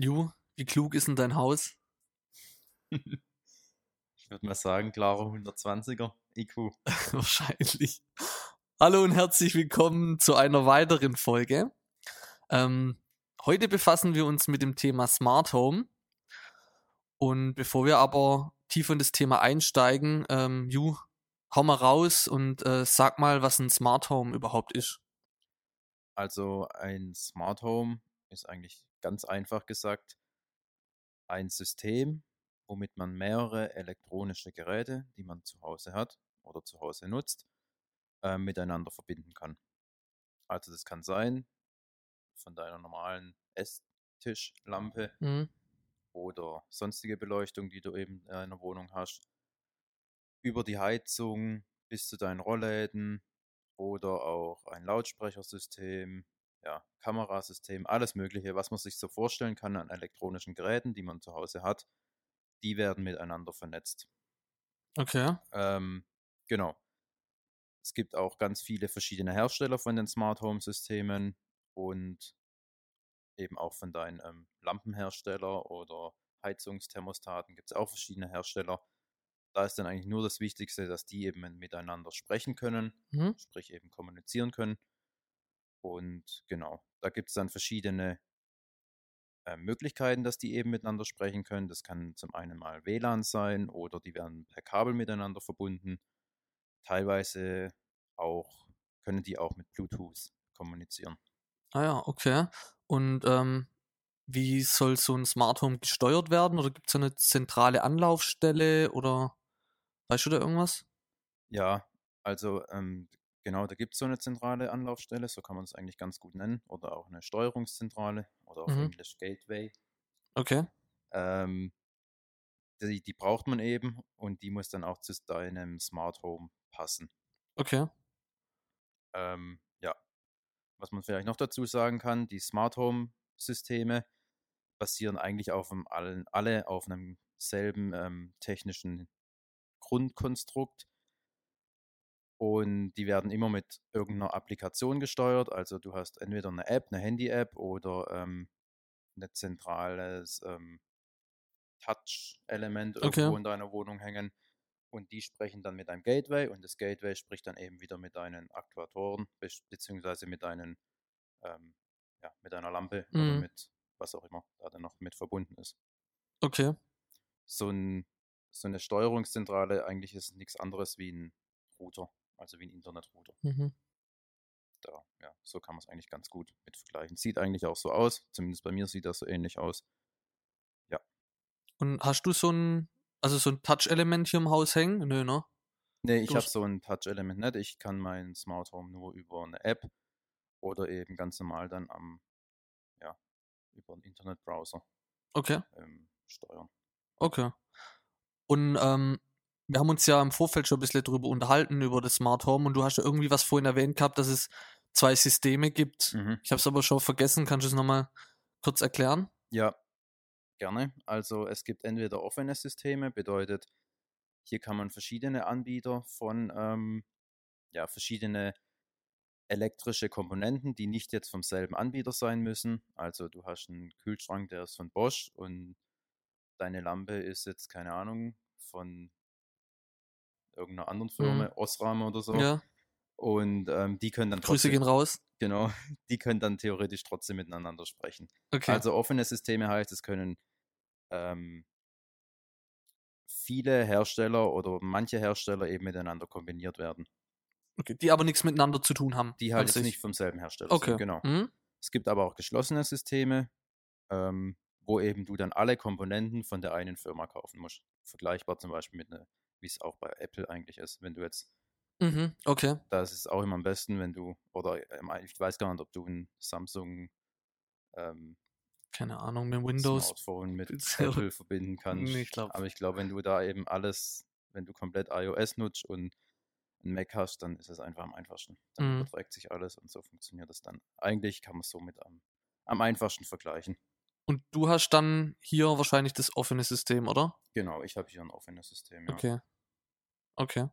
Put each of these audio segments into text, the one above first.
Ju, wie klug ist denn dein Haus? Ich würde mal sagen, klare 120er IQ. Wahrscheinlich. Hallo und herzlich willkommen zu einer weiteren Folge. Ähm, heute befassen wir uns mit dem Thema Smart Home. Und bevor wir aber tief in das Thema einsteigen, ähm, Ju, hau mal raus und äh, sag mal, was ein Smart Home überhaupt ist. Also ein Smart Home ist eigentlich ganz einfach gesagt ein System, womit man mehrere elektronische Geräte, die man zu Hause hat oder zu Hause nutzt, äh, miteinander verbinden kann. Also das kann sein von deiner normalen Esstischlampe Mhm. oder sonstige Beleuchtung, die du eben in einer Wohnung hast, über die Heizung bis zu deinen Rollläden oder auch ein Lautsprechersystem, ja, Kamerasystem, alles Mögliche, was man sich so vorstellen kann an elektronischen Geräten, die man zu Hause hat, die werden miteinander vernetzt. Okay. Ähm, genau. Es gibt auch ganz viele verschiedene Hersteller von den Smart Home Systemen und eben auch von deinen ähm, Lampenhersteller oder Heizungsthermostaten gibt es auch verschiedene Hersteller. Da ist dann eigentlich nur das Wichtigste, dass die eben miteinander sprechen können, Mhm. sprich eben kommunizieren können. Und genau, da gibt es dann verschiedene äh, Möglichkeiten, dass die eben miteinander sprechen können. Das kann zum einen mal WLAN sein oder die werden per Kabel miteinander verbunden. Teilweise auch können die auch mit Bluetooth kommunizieren. Ah ja, okay. Und ähm, wie soll so ein Smart Home gesteuert werden? Oder gibt es eine zentrale Anlaufstelle oder weißt du da irgendwas? Ja, also ähm, genau, da gibt es so eine zentrale Anlaufstelle, so kann man es eigentlich ganz gut nennen, oder auch eine Steuerungszentrale oder auf Mhm. Englisch Gateway. Okay. Ähm, die, die braucht man eben und die muss dann auch zu deinem Smart Home passen. Okay. Ähm, ja, was man vielleicht noch dazu sagen kann, die Smart Home Systeme basieren eigentlich auf einem, allen, alle auf einem selben ähm, technischen Grundkonstrukt und die werden immer mit irgendeiner Applikation gesteuert. Also du hast entweder eine App, eine Handy-App oder ähm, ein zentrales ähm, Touch-Element Okay. irgendwo in deiner Wohnung hängen. Und die sprechen dann mit einem Gateway und das Gateway spricht dann eben wieder mit deinen Aktuatoren be beziehungsweise mit deinen ähm, ja, mit deiner Lampe oder Mhm. mit was auch immer da dann noch mit verbunden ist. Okay. So, ein, so eine Steuerungszentrale eigentlich ist nichts anderes wie ein Router, also wie ein Internetrouter. Mhm. Da, ja, so kann man es eigentlich ganz gut mit vergleichen. Sieht eigentlich auch so aus, zumindest bei mir sieht das so ähnlich aus. Und hast du so ein, also so ein Touch-Element hier im Haus hängen? Nö, ne? Nee, ich habe so ein Touch-Element nicht. Ich kann mein Smart Home nur über eine App oder eben ganz normal dann am, ja, über einen Internetbrowser Okay. ähm, steuern. Okay. Und ähm, wir haben uns ja im Vorfeld schon ein bisschen drüber unterhalten, über das Smart Home. Und du hast ja irgendwie was vorhin erwähnt gehabt, dass es zwei Systeme gibt. Mhm. Ich habe es aber schon vergessen. Kannst du es nochmal kurz erklären? Ja, gerne. Also es gibt entweder offene Systeme, bedeutet, hier kann man verschiedene Anbieter von, ähm, ja, verschiedene elektrische Komponenten, die nicht jetzt vom selben Anbieter sein müssen. Also du hast einen Kühlschrank, der ist von Bosch und deine Lampe ist jetzt, keine Ahnung, von irgendeiner anderen Firma, Osram oder so. Ja. Und ähm, die können dann Grüße gehen raus. genau, die können dann theoretisch trotzdem miteinander sprechen. Okay. Also offene Systeme heißt, es können ähm, viele Hersteller oder manche Hersteller eben miteinander kombiniert werden, okay. Die aber nichts miteinander zu tun haben. die halt jetzt nicht vom selben Hersteller Okay. sind. Genau. Mhm. Es gibt aber auch geschlossene Systeme, ähm, wo eben du dann alle Komponenten von der einen Firma kaufen musst. Vergleichbar zum Beispiel mit einer, wie es auch bei Apple eigentlich ist. Wenn du jetzt, Mhm. Okay. da ist es auch immer am besten, wenn du, oder ähm, ich weiß gar nicht, ob du ein Samsung ähm, Keine Ahnung, mit Windows. Smartphone mit Apple verbinden kannst. Nee, ich glaub. Aber ich glaube, wenn du da eben alles, wenn du komplett iOS nutzt und ein Mac hast, dann ist es einfach am einfachsten. Dann Mhm. überträgt sich alles und so funktioniert es dann. Eigentlich kann man es somit am, am einfachsten vergleichen. Und du hast dann hier wahrscheinlich das offene System, oder? Genau, ich habe hier ein offenes System. Ja. Okay. Okay.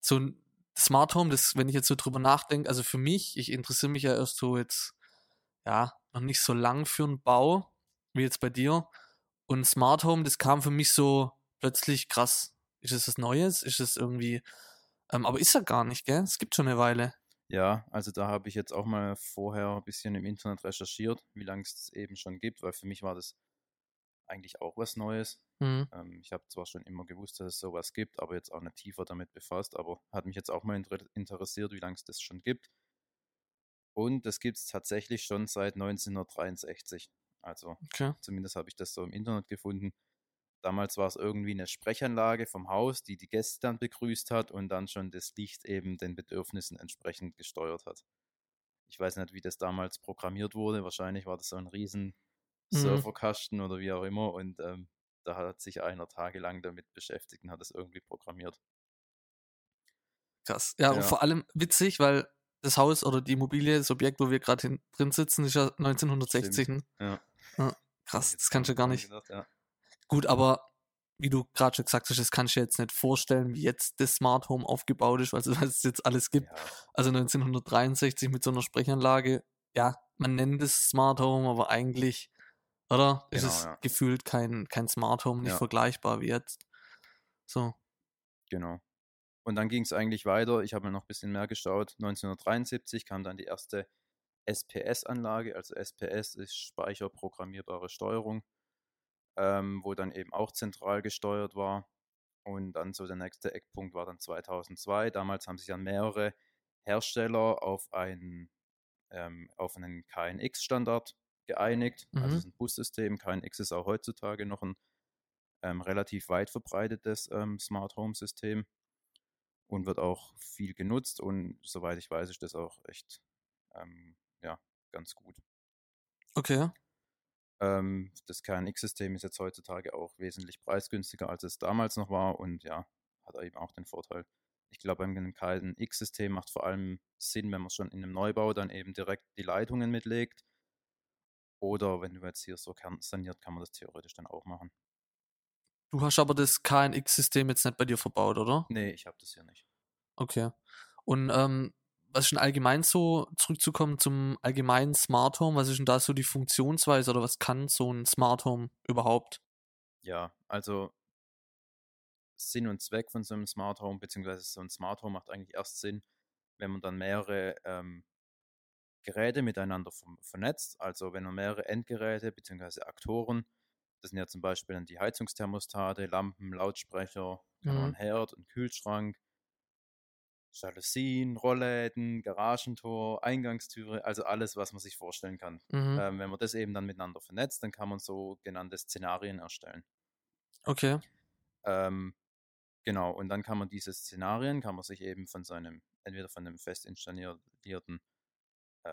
So ein Smart Home, das, wenn ich jetzt so drüber nachdenke, also für mich, ich interessiere mich ja erst so jetzt, ja, noch nicht so lang für einen Bau. wie jetzt bei dir. Und Smart Home, das kam für mich so plötzlich krass. Ist es was Neues? Ist es irgendwie. Ähm, aber ist ja gar nicht, gell? Es gibt schon eine Weile. Ja, also da habe ich jetzt auch mal vorher ein bisschen im Internet recherchiert, wie lange es eben schon gibt, weil für mich war das eigentlich auch was Neues. Mhm. Ähm, ich habe zwar schon immer gewusst, dass es sowas gibt, aber jetzt auch nicht tiefer damit befasst, aber hat mich jetzt auch mal inter interessiert, wie lange es das schon gibt. Und das gibt es tatsächlich schon seit 1963. Also Okay. zumindest habe ich das so im Internet gefunden. Damals war es irgendwie eine Sprechanlage vom Haus, die die Gäste dann begrüßt hat und dann schon das Licht eben den Bedürfnissen entsprechend gesteuert hat. Ich weiß nicht, wie das damals programmiert wurde. Wahrscheinlich war das so ein riesen Mhm. Serverkasten oder wie auch immer. Und ähm, da hat sich einer tagelang damit beschäftigt und hat es irgendwie programmiert. Krass. Ja, und Ja. vor allem witzig, weil das Haus oder die Immobilie, das Objekt, wo wir gerade drin sitzen, ist ja 1960. ne? Ja. Krass, Jetzt das kannst du gar ich nicht. gedacht, ja. Gut, aber wie du gerade schon gesagt hast, das kannst du jetzt nicht vorstellen, wie jetzt das Smart Home aufgebaut ist, also was es jetzt alles gibt. Ja, Also 1963 mit so einer Sprechanlage, ja, man nennt es Smart Home, aber eigentlich, oder? Ist Genau, es ja. gefühlt kein, kein Smart Home, nicht Ja. vergleichbar wie jetzt. So. Genau. Und dann ging es eigentlich weiter. Ich habe mir noch ein bisschen mehr geschaut. 1973 kam dann die erste SPS-Anlage. Also SPS ist speicherprogrammierbare Steuerung, ähm, wo dann eben auch zentral gesteuert war. Und dann so der nächste Eckpunkt war dann 2002. Damals haben sich dann mehrere Hersteller auf einen, ähm, auf einen KNX-Standard geeinigt. Also Mhm. es ist ein Bussystem. KNX ist auch heutzutage noch ein ähm, relativ weit verbreitetes ähm, Smart Home System und wird auch viel genutzt und soweit ich weiß, ist das auch echt ähm, ja, ganz gut. Okay. Ähm, das KNX-System ist jetzt heutzutage auch wesentlich preisgünstiger, als es damals noch war und ja, hat eben auch den Vorteil. Ich glaube, beim KNX-System macht vor allem Sinn, wenn man schon in einem Neubau dann eben direkt die Leitungen mitlegt. Oder wenn du jetzt hier so kernsaniert, kann man das theoretisch dann auch machen. Du hast aber das KNX-System jetzt nicht bei dir verbaut, oder? Nee, ich habe das hier nicht. Okay. Und ähm, was ist denn allgemein so, zurückzukommen zum allgemeinen Smart Home, was ist denn da so die Funktionsweise oder was kann so ein Smart Home überhaupt? Ja, also Sinn und Zweck von so einem Smart Home, beziehungsweise so ein Smart Home macht eigentlich erst Sinn, wenn man dann mehrere ähm, Geräte miteinander ver- vernetzt. Also wenn man mehrere Endgeräte beziehungsweise Aktoren, das sind ja zum Beispiel dann die Heizungsthermostate, Lampen, Lautsprecher, Mhm. Herd, einen Kühlschrank, Jalousien, Rollläden, Garagentor, Eingangstüre, also alles, was man sich vorstellen kann. Mhm. Ähm, wenn man das eben dann miteinander vernetzt, dann kann man sogenannte Szenarien erstellen. Okay. Ähm, genau, und dann kann man diese Szenarien, kann man sich eben von seinem, entweder von einem fest installierten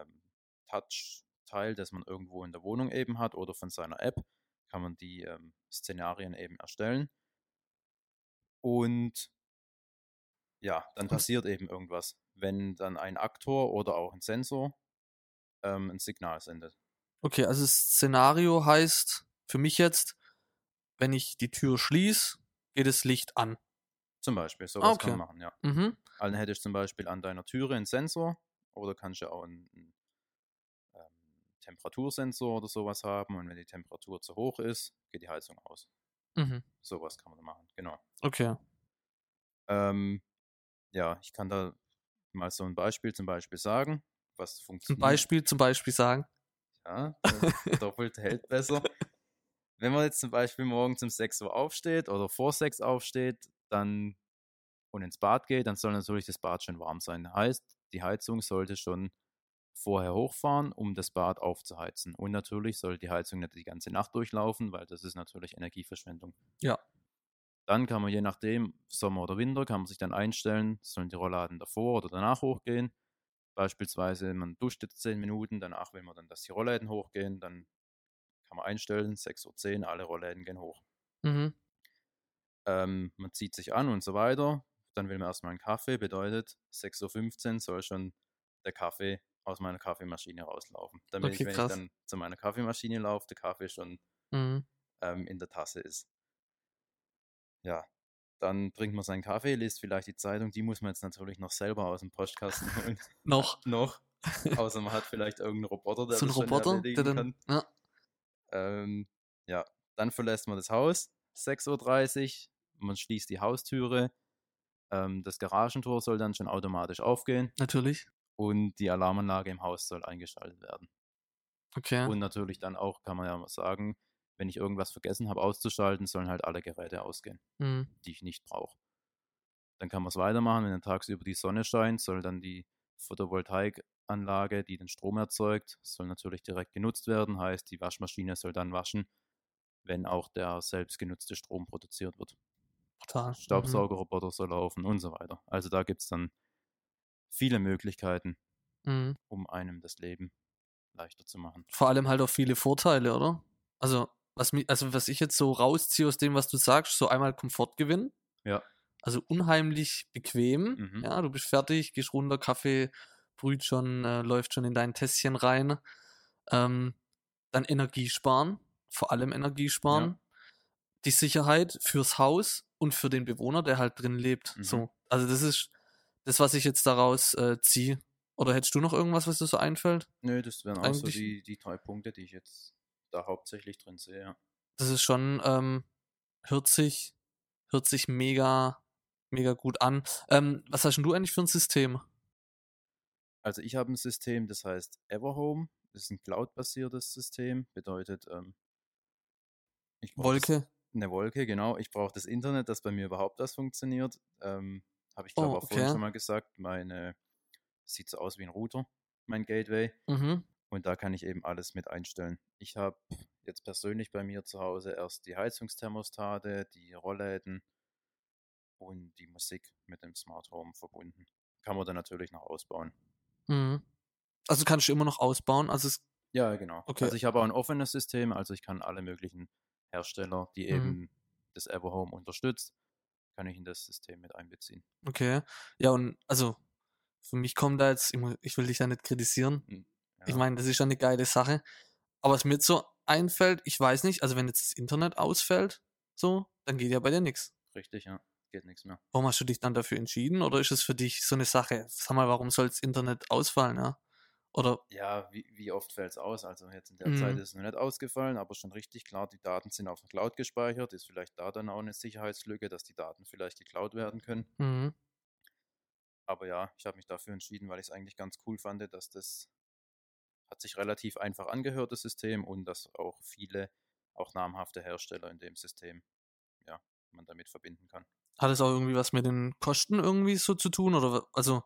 ähm, Touch-Teil, das man irgendwo in der Wohnung eben hat, oder von seiner App, kann man die ähm, Szenarien eben erstellen. Und ja, dann passiert eben irgendwas, wenn dann ein Aktor oder auch ein Sensor ähm, ein Signal sendet. Okay, also Szenario heißt für mich jetzt, wenn ich die Tür schließe, geht das Licht an. Zum Beispiel, sowas okay. kann man machen, ja. Mhm. Dann hättest du zum Beispiel an deiner Türe einen Sensor oder kannst du auch einen, einen ähm, Temperatursensor oder sowas haben und wenn die Temperatur zu hoch ist, geht die Heizung aus. Mhm. Sowas kann man machen, genau. Okay. Ähm, ja, ich kann da mal so ein Beispiel zum Beispiel sagen, was Zum funktioniert. Beispiel, zum Beispiel sagen. Ja, doppelt hält besser. Wenn man jetzt zum Beispiel morgens um 6 Uhr aufsteht oder vor 6 aufsteht, dann und ins Bad geht, dann soll natürlich das Bad schon warm sein. Heißt, die Heizung sollte schon vorher hochfahren, um das Bad aufzuheizen. Und natürlich soll die Heizung nicht die ganze Nacht durchlaufen, weil das ist natürlich Energieverschwendung. Ja. Dann kann man je nachdem, Sommer oder Winter, kann man sich dann einstellen, sollen die Rollladen davor oder danach hochgehen. Beispielsweise, man duscht jetzt 10 Minuten, danach will man dann, dass die Rollläden hochgehen, dann kann man einstellen, 6.10 Uhr, alle Rollläden gehen hoch. Mhm. Ähm, man zieht sich an und so weiter. Dann will man erstmal einen Kaffee, bedeutet 6.15 Uhr soll schon der Kaffee aus meiner Kaffeemaschine rauslaufen. Damit Okay, ich, wenn krass. ich dann zu meiner Kaffeemaschine laufe, der Kaffee schon Mhm. ähm, in der Tasse ist. Ja, dann trinkt man seinen Kaffee, liest vielleicht die Zeitung, die muss man jetzt natürlich noch selber aus dem Postkasten holen. Noch noch. Außer man hat vielleicht irgendeinen Roboter, der so ein das schon Roboter, der dann. kann. Ja. Ähm, Ja, dann verlässt man das Haus, 6.30 Uhr, man schließt die Haustüre, ähm, das Garagentor soll dann schon automatisch aufgehen Natürlich. und die Alarmanlage im Haus soll eingeschaltet werden. Okay. Und natürlich dann auch, kann man ja mal sagen, wenn ich irgendwas vergessen habe auszuschalten, sollen halt alle Geräte ausgehen, Mhm. die ich nicht brauche. Dann kann man es weitermachen, wenn dann tagsüber die Sonne scheint, soll dann die Photovoltaikanlage, die den Strom erzeugt, soll natürlich direkt genutzt werden, heißt die Waschmaschine soll dann waschen, wenn auch der selbst genutzte Strom produziert wird. Total. Mhm. Staubsaugerroboter soll laufen und so weiter. Also da gibt es dann viele Möglichkeiten, Mhm. um einem das Leben leichter zu machen. Vor allem halt auch viele Vorteile, oder? Also, was mi also, was ich jetzt so rausziehe aus dem, was du sagst, so einmal Komfortgewinn. Ja. Also, unheimlich bequem. Mhm. Ja, du bist fertig, gehst runter, Kaffee brüht schon, äh, läuft schon in dein Tässchen rein. Ähm, dann Energie sparen, vor allem Energie sparen. Die Sicherheit fürs Haus und für den Bewohner, der halt drin lebt. Mhm. So. Also, das ist das, was ich jetzt daraus, äh, ziehe. Oder hättest du noch irgendwas, was dir so einfällt? Nö, das wären auch so die, die drei Punkte, die ich jetzt da hauptsächlich drin sehe. Ja. das ist schon, ähm, hört sich, hört sich mega, mega gut an. Ähm, was hast denn du eigentlich für ein System? Also ich habe ein System, das heißt Everhome. Das ist ein Cloud-basiertes System. Bedeutet, ähm, ich Wolke? Eine Wolke, genau. Ich brauche das Internet, dass bei mir überhaupt das funktioniert. Ähm, habe ich glaube Oh, auch vorhin okay. schon mal gesagt. Meine sieht so aus wie ein Router, mein Gateway. Mhm. Und da kann ich eben alles mit einstellen. Ich habe jetzt persönlich bei mir zu Hause erst die Heizungsthermostate, die Rollläden und die Musik mit dem Smart Home verbunden. Kann man dann natürlich noch ausbauen. Mhm. Also kannst du immer noch ausbauen. Also es, Ja, genau. Okay. Also ich habe auch ein offenes System, also ich kann alle möglichen Hersteller, die Mhm. eben das Everhome unterstützt, kann ich in das System mit einbeziehen. okay. Ja, und also für mich kommt da jetzt, ich, ich will dich ja nicht kritisieren. Ich Ja. meine, das ist schon eine geile Sache. Aber was mir jetzt so einfällt, ich weiß nicht, also wenn jetzt das Internet ausfällt, so, dann geht ja bei dir nichts. Richtig, ja. Geht nichts mehr. Warum hast du dich dann dafür entschieden? Oder ist es für dich so eine Sache? Sag mal, warum soll das Internet ausfallen, ja? Oder, Ja, wie, wie oft fällt es aus? Also jetzt in der Zeit Mhm. ist es noch nicht ausgefallen, aber schon richtig klar, die Daten sind auf der Cloud gespeichert. Ist vielleicht da dann auch eine Sicherheitslücke, dass die Daten vielleicht geklaut werden können. mhm. Aber ja, ich habe mich dafür entschieden, weil ich es eigentlich ganz cool fand, dass das hat sich relativ einfach angehört, das System, und dass auch viele, auch namhafte Hersteller in dem System, ja, man damit verbinden kann. Hat es auch irgendwie was mit den Kosten irgendwie so zu tun? Oder also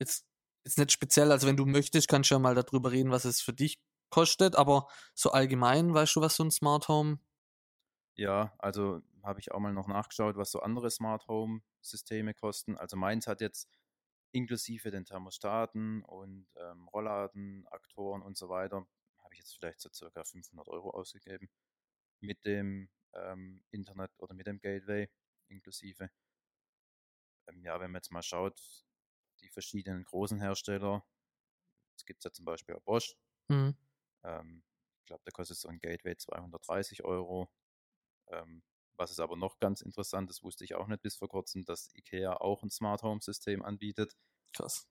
jetzt, jetzt nicht speziell, also wenn du möchtest, kannst du ja mal darüber reden, was es für dich kostet, aber so allgemein, weißt du, was so ein Smart Home? Ja, also habe ich auch mal noch nachgeschaut, was so andere Smart Home Systeme kosten. Also meins hat jetzt inklusive den Thermostaten und ähm, Rollladen, Aktoren und so weiter, habe ich jetzt vielleicht so circa 500 Euro ausgegeben. Mit dem ähm, Internet oder mit dem Gateway inklusive. Ähm, ja, wenn man jetzt mal schaut, die verschiedenen großen Hersteller, es gibt ja zum Beispiel auch Bosch, Mhm. ähm, ich glaube, da kostet so ein Gateway 230 Euro. Ähm, was ist aber noch ganz interessant, das wusste ich auch nicht bis vor kurzem, dass IKEA auch ein Smart Home System anbietet. Krass.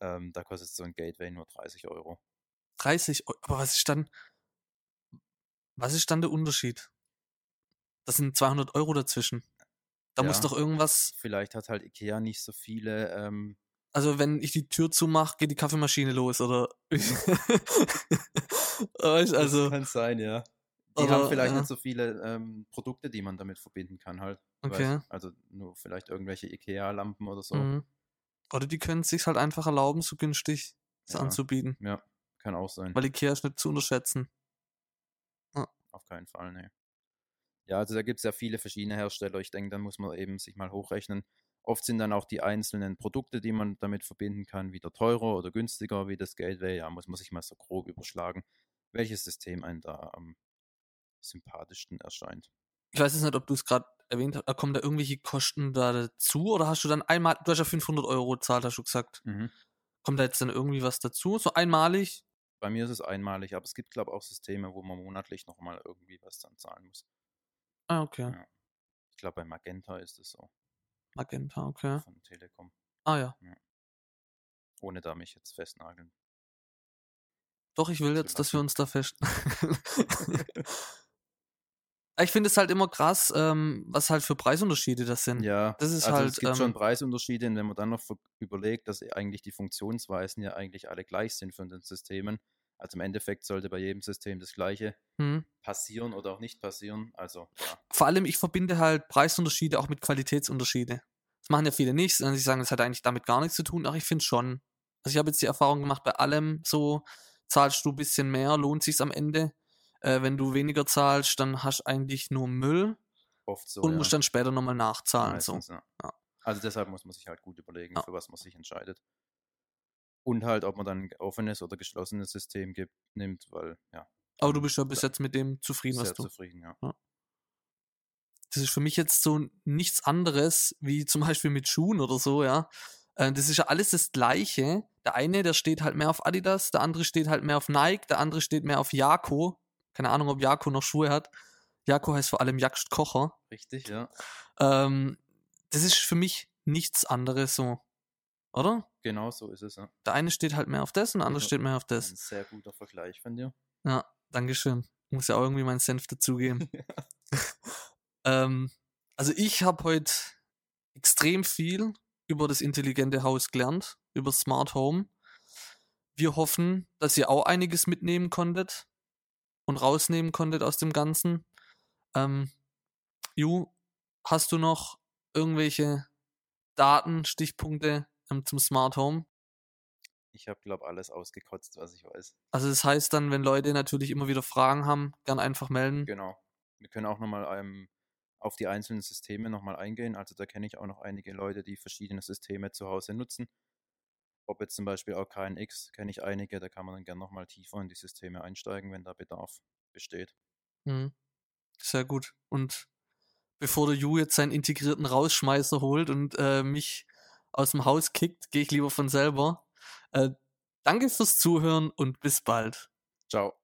Ähm, da kostet so ein Gateway nur 30 Euro. 30 Euro. Aber was ist dann, was ist dann der Unterschied? Das sind 200 Euro dazwischen. Da muss Ja. doch irgendwas, Vielleicht hat halt IKEA nicht so viele. Ähm, also wenn ich die Tür zumache, geht die Kaffeemaschine los, oder? also, kann sein, ja. Die Oder, haben vielleicht ja. nicht so viele ähm, Produkte, die man damit verbinden kann, halt. Okay. Weiß, also nur vielleicht irgendwelche IKEA-Lampen oder so. mhm. oder die können es sich halt einfach erlauben, so günstig so Ja. anzubieten. Ja, kann auch sein. Weil Ikea ist nicht zu unterschätzen. Auf keinen Fall, ne. Ja, also da gibt es ja viele verschiedene Hersteller. Ich denke, dann muss man eben sich mal hochrechnen. Oft sind dann auch die einzelnen Produkte, die man damit verbinden kann, wieder teurer oder günstiger wie das Gateway. Ja, muss man sich mal so grob überschlagen, welches System einem da am sympathischsten erscheint. Ich weiß jetzt nicht, ob du es gerade erwähnt hast, kommen da irgendwelche Kosten da dazu oder hast du dann einmal, du hast ja 500 Euro gezahlt, hast du gesagt. Kommt da jetzt dann irgendwie was dazu? So einmalig? Bei mir ist es einmalig, aber es gibt, glaube ich, auch Systeme, wo man monatlich nochmal irgendwie was dann zahlen muss. Ah, okay. Ja. Ich glaube, bei Magenta ist es so, Magenta, okay. von Telekom, Ah ja. ohne da mich jetzt festnageln. Doch, ich will zu jetzt, dass wir uns da fest. Ich finde es halt immer krass, ähm, was halt für Preisunterschiede das sind. Ja, Das ist also halt, es gibt ähm, schon Preisunterschiede, wenn man dann noch überlegt, dass eigentlich die Funktionsweisen ja eigentlich alle gleich sind von den Systemen. Also im Endeffekt sollte bei jedem System das Gleiche Hm. passieren oder auch nicht passieren. Also ja, Vor allem, ich verbinde halt Preisunterschiede auch mit Qualitätsunterschiede. Das machen ja viele nicht. Und sie sagen, das hat eigentlich damit gar nichts zu tun. Ach, ich finde schon. Also ich habe jetzt die Erfahrung gemacht, bei allem so zahlst du ein bisschen mehr, lohnt sich's am Ende. Äh, wenn du weniger zahlst, dann hast du eigentlich nur Müll oft so. und ja. musst dann später nochmal nachzahlen. So. Meistens, ja. Ja. Also deshalb muss man sich halt gut überlegen, für was man sich entscheidet. Und halt, ob man dann ein offenes oder geschlossenes System gibt, nimmt, weil ja, Aber du dann bist ja bis jetzt mit dem zufrieden, was sehr du. zufrieden, ja. Das ist für mich jetzt so nichts anderes wie zum Beispiel mit Schuhen oder so, ja. Äh, Das ist ja alles das Gleiche. Der eine, der steht halt mehr auf Adidas, der andere steht halt mehr auf Nike, der andere steht mehr auf Jako. Keine Ahnung, ob Jako noch Schuhe hat. Jako heißt vor allem Jagd Kocher. Richtig, ja. Ähm, das ist für mich nichts anderes so. Oder? Genau so ist es, ja. Der eine steht halt mehr auf das und der andere Ja. steht mehr auf das. Ein sehr guter Vergleich von dir. Ja, Dankeschön. Muss ja auch irgendwie meinen Senf dazugeben. ähm, also ich habe heute extrem viel über das intelligente Haus gelernt, über Smart Home. Wir hoffen, dass ihr auch einiges mitnehmen konntet und rausnehmen konntet aus dem Ganzen. Ähm, Ju, hast du noch irgendwelche Daten, Stichpunkte zum Smart Home? Ich habe, glaube alles ausgekotzt, was ich weiß. Also das heißt dann, wenn Leute natürlich immer wieder Fragen haben, gern einfach melden. Genau. Wir können auch nochmal ähm, auf die einzelnen Systeme nochmal eingehen. Also da kenne ich auch noch einige Leute, die verschiedene Systeme zu Hause nutzen. Ob jetzt zum Beispiel auch KNX, kenne ich einige, da kann man dann gerne nochmal tiefer in die Systeme einsteigen, wenn da Bedarf besteht. Mhm. Sehr gut. Und bevor der Ju jetzt seinen integrierten Rausschmeißer holt und äh, mich aus dem Haus kickt, gehe ich lieber von selber. Äh, danke fürs Zuhören und bis bald. Ciao.